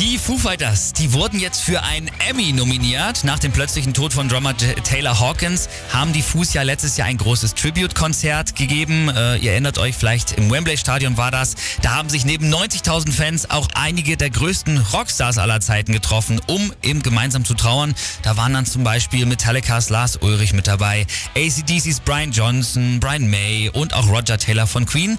Die Foo Fighters, die wurden jetzt für ein Emmy nominiert. Nach dem plötzlichen Tod von Drummer Taylor Hawkins haben die Foos ja letztes Jahr ein großes Tribute-Konzert gegeben. Äh, ihr erinnert euch vielleicht, im Wembley-Stadion war das. Da haben sich neben 90.000 Fans auch einige der größten Rockstars aller Zeiten getroffen, um eben gemeinsam zu trauern. Da waren dann zum Beispiel Metallicas Lars Ulrich mit dabei, ACDCs Brian Johnson, Brian May und auch Roger Taylor von Queen.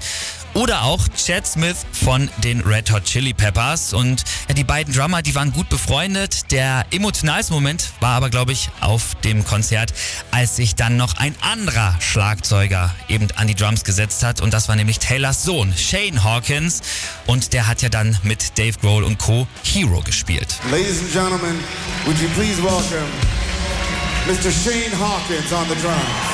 Oder auch Chad Smith von den Red Hot Chili Peppers. Und ja, die beiden Drummer, die waren gut befreundet. Der emotionalste Moment war aber, glaube ich, auf dem Konzert, als sich dann noch ein anderer Schlagzeuger eben an die Drums gesetzt hat. Und das war nämlich Taylors Sohn, Shane Hawkins. Und der hat ja dann mit Dave Grohl und Co. Hero gespielt. Ladies and Gentlemen, would you please welcome Mr. Shane Hawkins on the drums.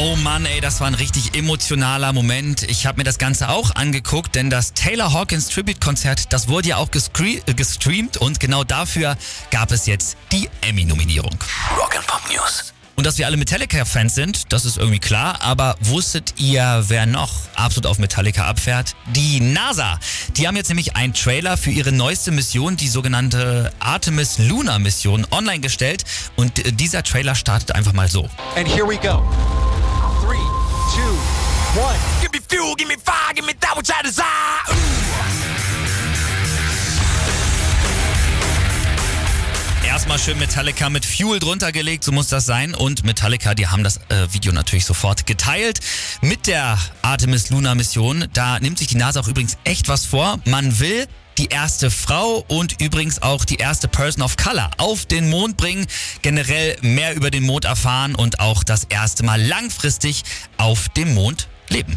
Oh Mann, ey, das war ein richtig emotionaler Moment. Ich habe mir das Ganze auch angeguckt, denn das Taylor Hawkins Tribute-Konzert, das wurde ja auch äh, gestreamt und genau dafür gab es jetzt die Emmy-Nominierung. Rock'n'Pop News. Und dass wir alle Metallica-Fans sind, das ist irgendwie klar. Aber wusstet ihr, wer noch absolut auf Metallica abfährt? Die NASA. Die haben jetzt nämlich einen Trailer für ihre neueste Mission, die sogenannte Artemis Luna Mission, online gestellt. Und äh, dieser Trailer startet einfach mal so. And here we go fuel, give me fire, give me that which I desire. Erstmal schön Metallica mit Fuel drunter gelegt, so muss das sein. Und Metallica, die haben das äh, Video natürlich sofort geteilt mit der Artemis Luna Mission. Da nimmt sich die NASA auch übrigens echt was vor. Man will die erste Frau und übrigens auch die erste Person of Color auf den Mond bringen, generell mehr über den Mond erfahren und auch das erste Mal langfristig auf dem Mond leben.